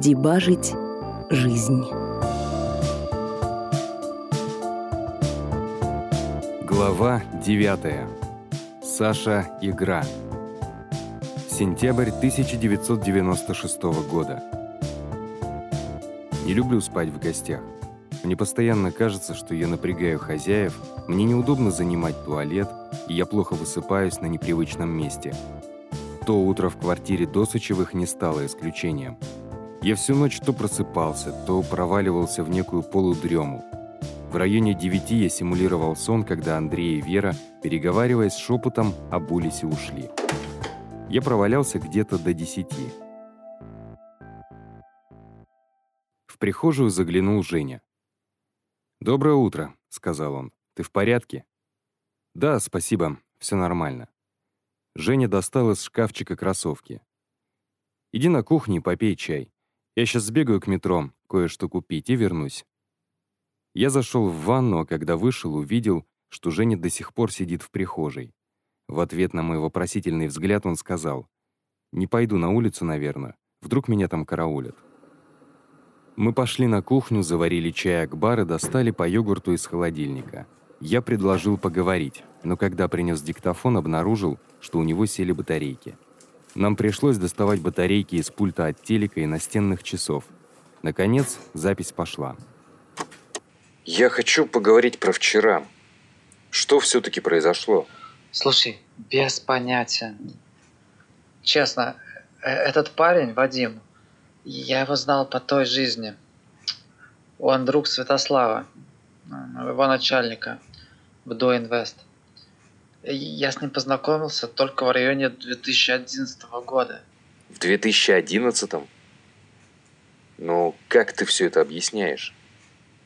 Дебажить жизнь. Глава 9. Саша Игра. Сентябрь 1996 года. Не люблю спать в гостях. Мне постоянно кажется, что я напрягаю хозяев, мне неудобно занимать туалет, и я плохо высыпаюсь на непривычном месте. То утро в квартире Досычевых не стало исключением. Я всю ночь то просыпался, то проваливался в некую полудрему. В районе девяти я симулировал сон, когда Андрей и Вера, переговариваясь шепотом, обулись и ушли. Я провалялся где-то до десяти. В прихожую заглянул Женя. «Доброе утро», — сказал он. «Ты в порядке?» «Да, спасибо, все нормально». Женя достал из шкафчика кроссовки. «Иди на кухню и попей чай. Я сейчас сбегаю к метро, кое-что купить и вернусь». Я зашел в ванну, а когда вышел, увидел, что Женя до сих пор сидит в прихожей. В ответ на мой вопросительный взгляд он сказал, «Не пойду на улицу, наверное. Вдруг меня там караулят». Мы пошли на кухню, заварили чай Акбар и достали по йогурту из холодильника. Я предложил поговорить, но когда принес диктофон, обнаружил, что у него сели батарейки. Нам пришлось доставать батарейки из пульта от телека и настенных часов. Наконец, запись пошла. Я хочу поговорить про вчера. Что все-таки произошло? Слушай, без понятия. Честно, э, этот парень, Вадим, я его знал по той жизни. Он друг Святослава, его начальника в Доинвест. Я с ним познакомился только в районе 2011 года. В 2011? Ну, как ты все это объясняешь?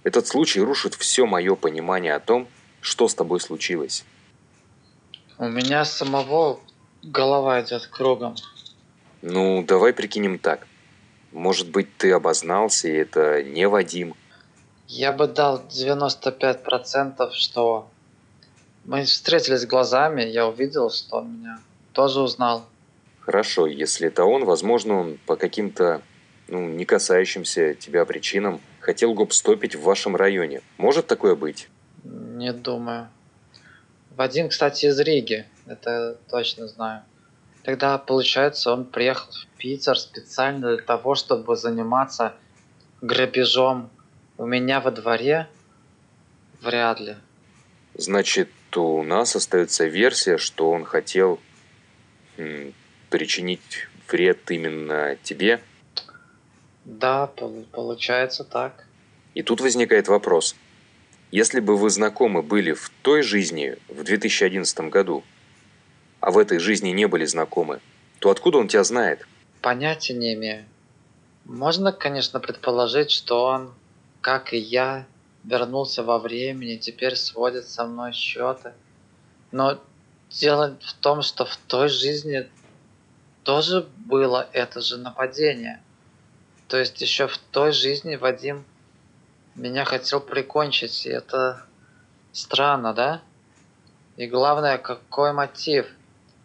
Этот случай рушит все мое понимание о том, что с тобой случилось. У меня самого голова идет кругом. Ну, давай прикинем так. Может быть, ты обознался, и это не Вадим. Я бы дал 95%, что мы встретились глазами, я увидел, что он меня тоже узнал. Хорошо, если это он, возможно, он по каким-то, ну, не касающимся тебя причинам хотел гопстопить в вашем районе. Может такое быть? Не думаю. Вадим, кстати, из Риги, это точно знаю. Тогда, получается, он приехал в Питер специально для того, чтобы заниматься грабежом у меня во дворе? Вряд ли. Значит, у нас остается версия, что он хотел причинить вред именно тебе? Да, получается так. И тут возникает вопрос. Если бы вы знакомы были в той жизни, в 2011 году, а в этой жизни не были знакомы, то откуда он тебя знает? Понятия не имею. Можно, конечно, предположить, что он, как и я, вернулся во времени, теперь сводит со мной счеты. Но дело в том, что в той жизни тоже было это же нападение. То есть еще в той жизни Вадим меня хотел прикончить, и это странно, да? И главное, какой мотив?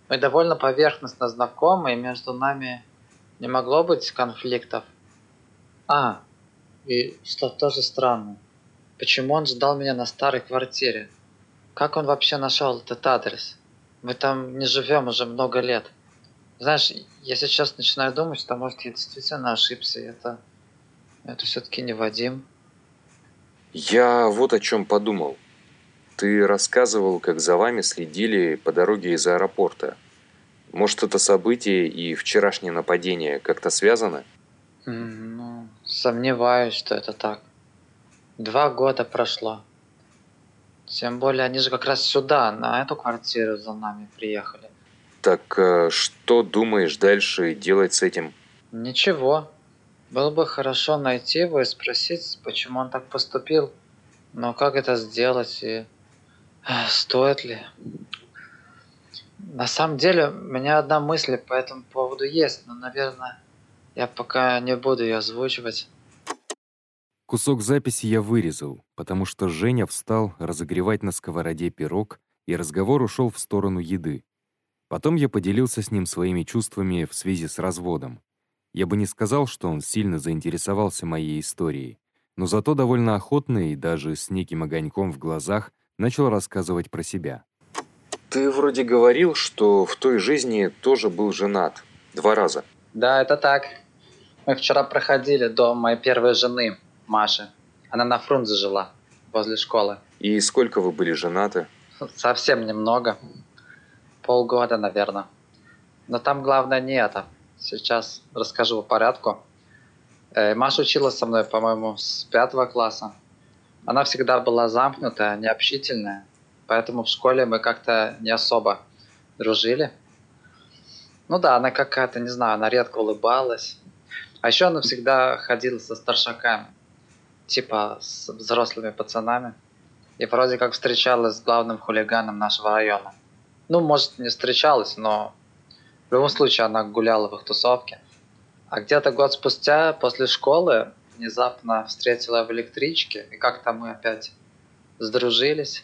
Мы довольно поверхностно знакомы, и между нами не могло быть конфликтов. А, и что тоже странно. Почему он ждал меня на старой квартире? Как он вообще нашел этот адрес? Мы там не живем уже много лет. Знаешь, я сейчас начинаю думать, что может я действительно ошибся. Это, это все-таки не Вадим. Я вот о чем подумал. Ты рассказывал, как за вами следили по дороге из аэропорта. Может, это событие и вчерашнее нападение как-то связано? Ну, сомневаюсь, что это так. Два года прошло. Тем более, они же как раз сюда, на эту квартиру за нами приехали. Так э, что думаешь дальше делать с этим? Ничего. Было бы хорошо найти его и спросить, почему он так поступил. Но как это сделать и стоит ли? На самом деле, у меня одна мысль по этому поводу есть, но, наверное, я пока не буду ее озвучивать. Кусок записи я вырезал, потому что Женя встал разогревать на сковороде пирог, и разговор ушел в сторону еды. Потом я поделился с ним своими чувствами в связи с разводом. Я бы не сказал, что он сильно заинтересовался моей историей, но зато довольно охотно и даже с неким огоньком в глазах начал рассказывать про себя. Ты вроде говорил, что в той жизни тоже был женат. Два раза. Да, это так. Мы вчера проходили дом моей первой жены, Маши. Она на Фрунзе жила, возле школы. И сколько вы были женаты? Совсем немного. Полгода, наверное. Но там главное не это. Сейчас расскажу по порядку. Э, Маша училась со мной, по-моему, с пятого класса. Она всегда была замкнутая, необщительная. Поэтому в школе мы как-то не особо дружили. Ну да, она какая-то, не знаю, она редко улыбалась. А еще она всегда ходила со старшаками. Типа с взрослыми пацанами. И вроде как встречалась с главным хулиганом нашего района. Ну, может, не встречалась, но в любом случае она гуляла в их тусовке. А где-то год спустя, после школы, внезапно встретила в электричке, и как-то мы опять сдружились,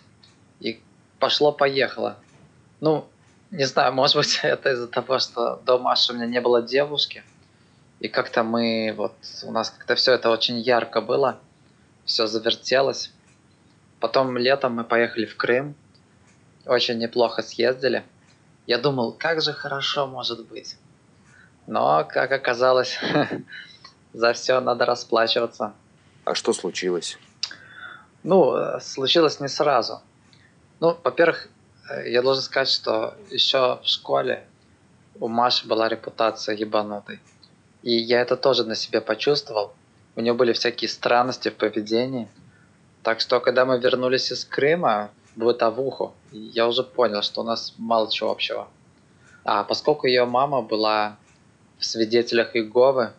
и пошло-поехало. Ну, не знаю, может быть, это из-за того, что до Маши у меня не было девушки, и как-то мы, вот, у нас как-то все это очень ярко было, все завертелось. Потом летом мы поехали в Крым, очень неплохо съездили. Я думал, как же хорошо может быть. Но, как оказалось, за все надо расплачиваться. А что случилось? Ну, случилось не сразу. Ну, во-первых, я должен сказать, что еще в школе у Маши была репутация ебанутой. И я это тоже на себе почувствовал. У нее были всякие странности в поведении. Так что, когда мы вернулись из Крыма в бытовуху, я уже понял, что у нас мало чего общего. А поскольку ее мама была в свидетелях Иеговы,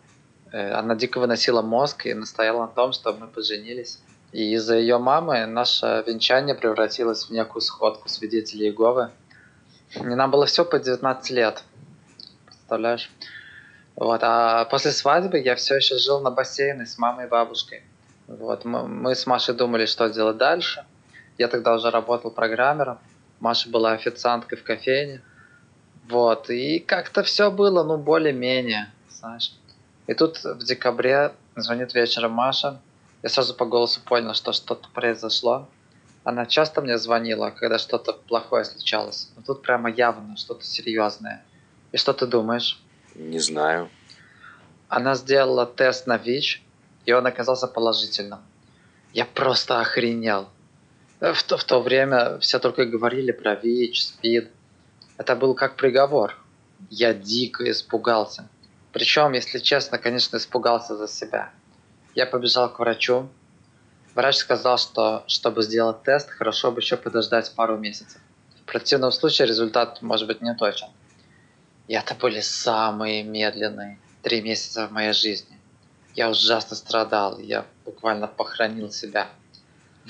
э, она дико выносила мозг и настояла на том, чтобы мы поженились. И из-за ее мамы наше венчание превратилось в некую сходку свидетелей Иеговы. И нам было все по 19 лет. Представляешь? Вот, а после свадьбы я все еще жил на бассейне с мамой и бабушкой. Вот, мы, мы с Машей думали, что делать дальше. Я тогда уже работал программером. Маша была официанткой в кофейне. Вот, и как-то все было, ну, более-менее, знаешь. И тут в декабре звонит вечером Маша. Я сразу по голосу понял, что что-то произошло. Она часто мне звонила, когда что-то плохое случалось. Но тут прямо явно что-то серьезное. И что ты думаешь? Не знаю. Она сделала тест на ВИЧ, и он оказался положительным. Я просто охренел. В то, в то время все только говорили про ВИЧ, СПИД. Это был как приговор. Я дико испугался. Причем, если честно, конечно, испугался за себя. Я побежал к врачу. Врач сказал, что чтобы сделать тест, хорошо бы еще подождать пару месяцев. В противном случае результат может быть не точен. И это были самые медленные три месяца в моей жизни. Я ужасно страдал, я буквально похоронил себя.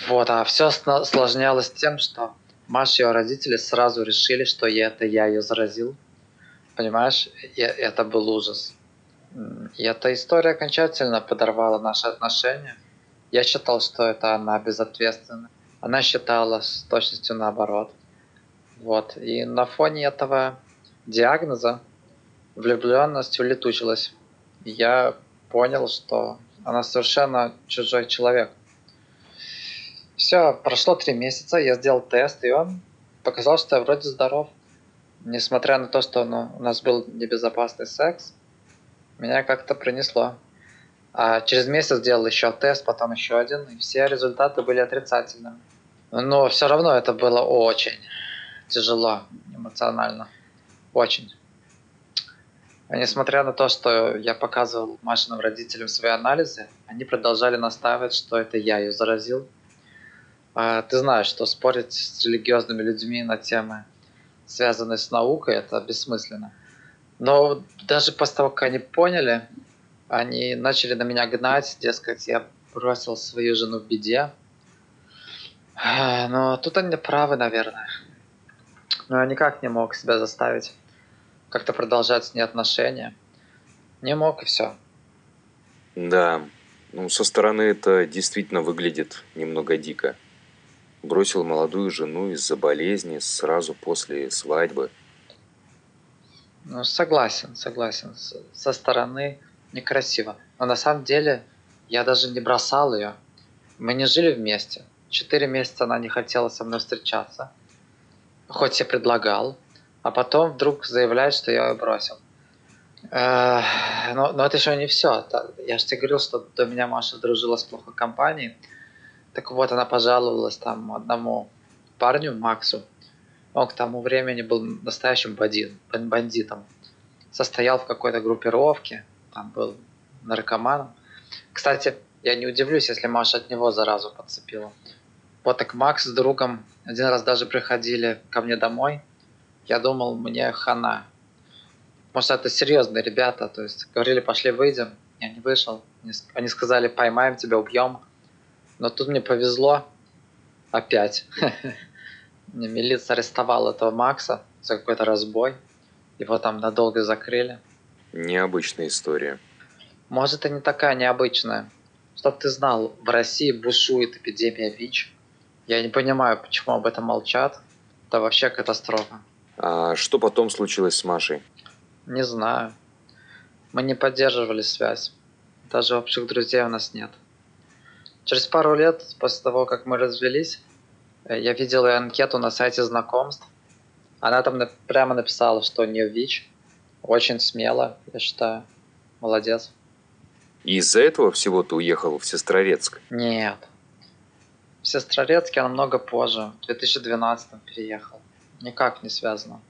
Вот, а все осложнялось тем, что Маша и ее родители сразу решили, что это я ее заразил. Понимаешь, и это был ужас. И эта история окончательно подорвала наши отношения. Я считал, что это она безответственна. Она считала с точностью наоборот. Вот. И на фоне этого диагноза влюбленность улетучилась. Я понял, что она совершенно чужой человек. Все, прошло три месяца, я сделал тест, и он показал, что я вроде здоров. Несмотря на то, что ну, у нас был небезопасный секс, меня как-то принесло. А через месяц сделал еще тест, потом еще один, и все результаты были отрицательными. Но все равно это было очень тяжело эмоционально. Очень. А несмотря на то, что я показывал Машиным родителям свои анализы, они продолжали настаивать, что это я ее заразил. А ты знаешь, что спорить с религиозными людьми на темы, связанные с наукой, это бессмысленно. Но даже после того, как они поняли, они начали на меня гнать, дескать, я бросил свою жену в беде. Но тут они правы, наверное. Но я никак не мог себя заставить как-то продолжать с ней отношения. Не мог и все. Да, ну со стороны это действительно выглядит немного дико. Бросил молодую жену из-за болезни сразу после свадьбы. Ну, согласен, согласен. Со стороны некрасиво. Но на самом деле я даже не бросал ее. Мы не жили вместе. Четыре месяца она не хотела со мной встречаться. Хоть я предлагал. А потом вдруг заявляет, что я ее бросил. Э, но, но это еще не все. Я же тебе говорил, что до меня Маша дружила с плохой компанией. Так вот, она пожаловалась там одному парню, Максу. Он к тому времени был настоящим бандитом. Состоял в какой-то группировке, там был наркоманом. Кстати, я не удивлюсь, если Маша от него заразу подцепила. Вот так Макс с другом один раз даже приходили ко мне домой. Я думал, мне хана. Может, это серьезные ребята, то есть говорили, пошли выйдем. Я не вышел. Они сказали, поймаем тебя, убьем. Но тут мне повезло опять. Милиция арестовала этого Макса за какой-то разбой. Его там надолго закрыли. Необычная история. Может, и не такая необычная. Чтоб ты знал, в России бушует эпидемия ВИЧ. Я не понимаю, почему об этом молчат. Это вообще катастрофа. А что потом случилось с Машей? Не знаю. Мы не поддерживали связь. Даже общих друзей у нас нет. Через пару лет после того, как мы развелись, э, я видел ее анкету на сайте знакомств. Она там прямо написала, что не ВИЧ. Очень смело, я считаю. Молодец. И из-за этого всего ты уехал в Сестрорецк? Нет. В Сестрорецк я намного позже, в 2012 переехал. Никак не связано.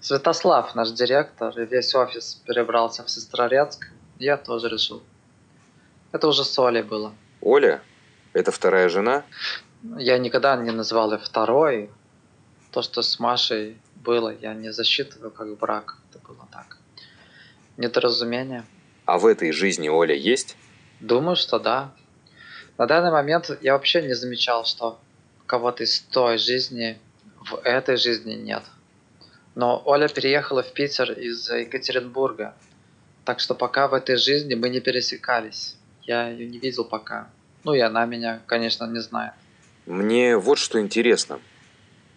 Святослав, наш директор, и весь офис перебрался в Сестрорецк. Я тоже решил. Это уже с Олей было. Оля? Это вторая жена? Я никогда не называл ее второй. То, что с Машей было, я не засчитываю как брак. Это было так. Недоразумение. А в этой жизни Оля есть? Думаю, что да. На данный момент я вообще не замечал, что кого-то из той жизни в этой жизни нет. Но Оля переехала в Питер из Екатеринбурга. Так что пока в этой жизни мы не пересекались. Я ее не видел пока. Ну и она меня, конечно, не знает. Мне вот что интересно.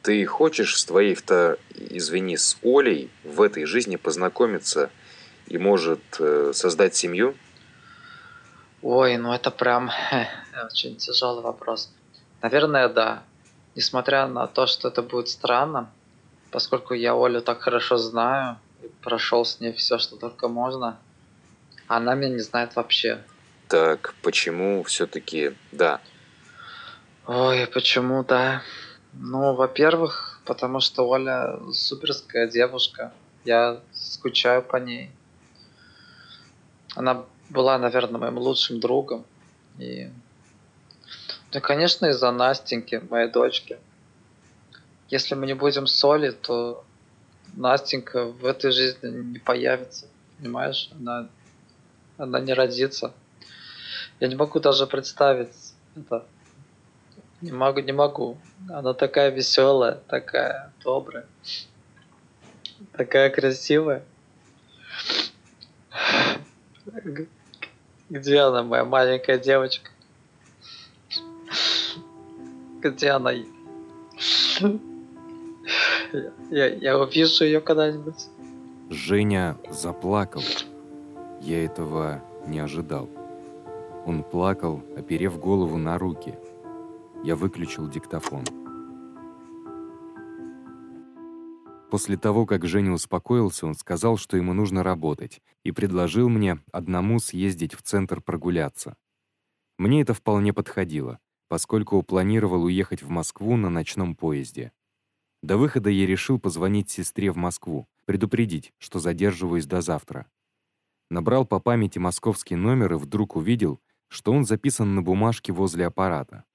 Ты хочешь с твоей-то, извини, с Олей в этой жизни познакомиться и, может, э, создать семью? Ой, ну это прям очень тяжелый вопрос. Наверное, да. Несмотря на то, что это будет странно, поскольку я Олю так хорошо знаю и прошел с ней все, что только можно, она меня не знает вообще. Так почему все-таки да? Ой, почему да? Ну, во-первых, потому что Оля суперская девушка. Я скучаю по ней. Она была, наверное, моим лучшим другом. И... Ну, конечно, из-за Настеньки, моей дочки. Если мы не будем соли, то Настенька в этой жизни не появится. Понимаешь? Она, она не родится. Я не могу даже представить это. Не могу, не могу. Она такая веселая, такая добрая, такая красивая. Где она, моя маленькая девочка? Где она? Я, я увижу ее когда-нибудь. Женя заплакал. Я этого не ожидал. Он плакал, оперев голову на руки. Я выключил диктофон. После того, как Женя успокоился, он сказал, что ему нужно работать, и предложил мне одному съездить в центр прогуляться. Мне это вполне подходило, поскольку планировал уехать в Москву на ночном поезде. До выхода я решил позвонить сестре в Москву, предупредить, что задерживаюсь до завтра. Набрал по памяти московский номер и вдруг увидел, что он записан на бумажке возле аппарата.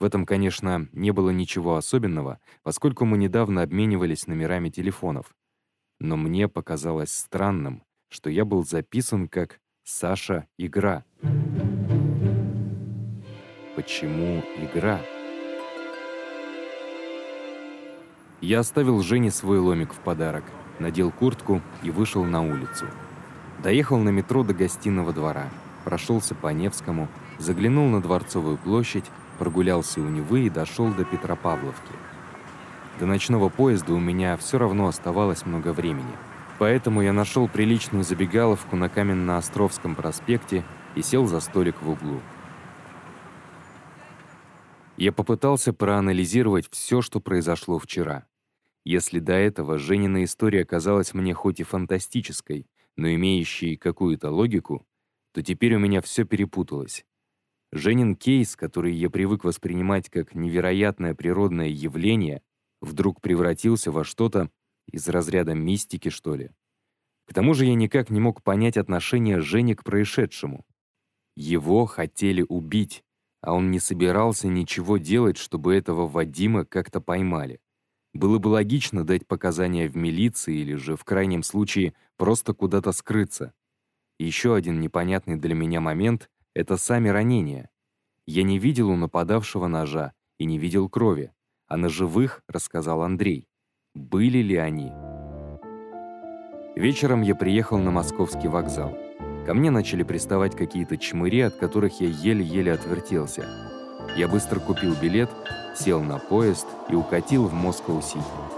В этом, конечно, не было ничего особенного, поскольку мы недавно обменивались номерами телефонов. Но мне показалось странным, что я был записан как «Саша Игра». Почему игра? Я оставил Жене свой ломик в подарок, надел куртку и вышел на улицу. Доехал на метро до гостиного двора прошелся по Невскому, заглянул на Дворцовую площадь, прогулялся у Невы и дошел до Петропавловки. До ночного поезда у меня все равно оставалось много времени. Поэтому я нашел приличную забегаловку на Каменно-Островском проспекте и сел за столик в углу. Я попытался проанализировать все, что произошло вчера. Если до этого Женина история казалась мне хоть и фантастической, но имеющей какую-то логику, то теперь у меня все перепуталось. Женин кейс, который я привык воспринимать как невероятное природное явление, вдруг превратился во что-то из разряда мистики, что ли. К тому же я никак не мог понять отношение Жени к происшедшему. Его хотели убить, а он не собирался ничего делать, чтобы этого Вадима как-то поймали. Было бы логично дать показания в милиции или же, в крайнем случае, просто куда-то скрыться. еще один непонятный для меня момент — это сами ранения. Я не видел у нападавшего ножа и не видел крови, а на живых, рассказал Андрей. Были ли они? Вечером я приехал на московский вокзал. Ко мне начали приставать какие-то чмыри, от которых я еле-еле отвертелся. Я быстро купил билет, сел на поезд и укатил в Москву-Сити.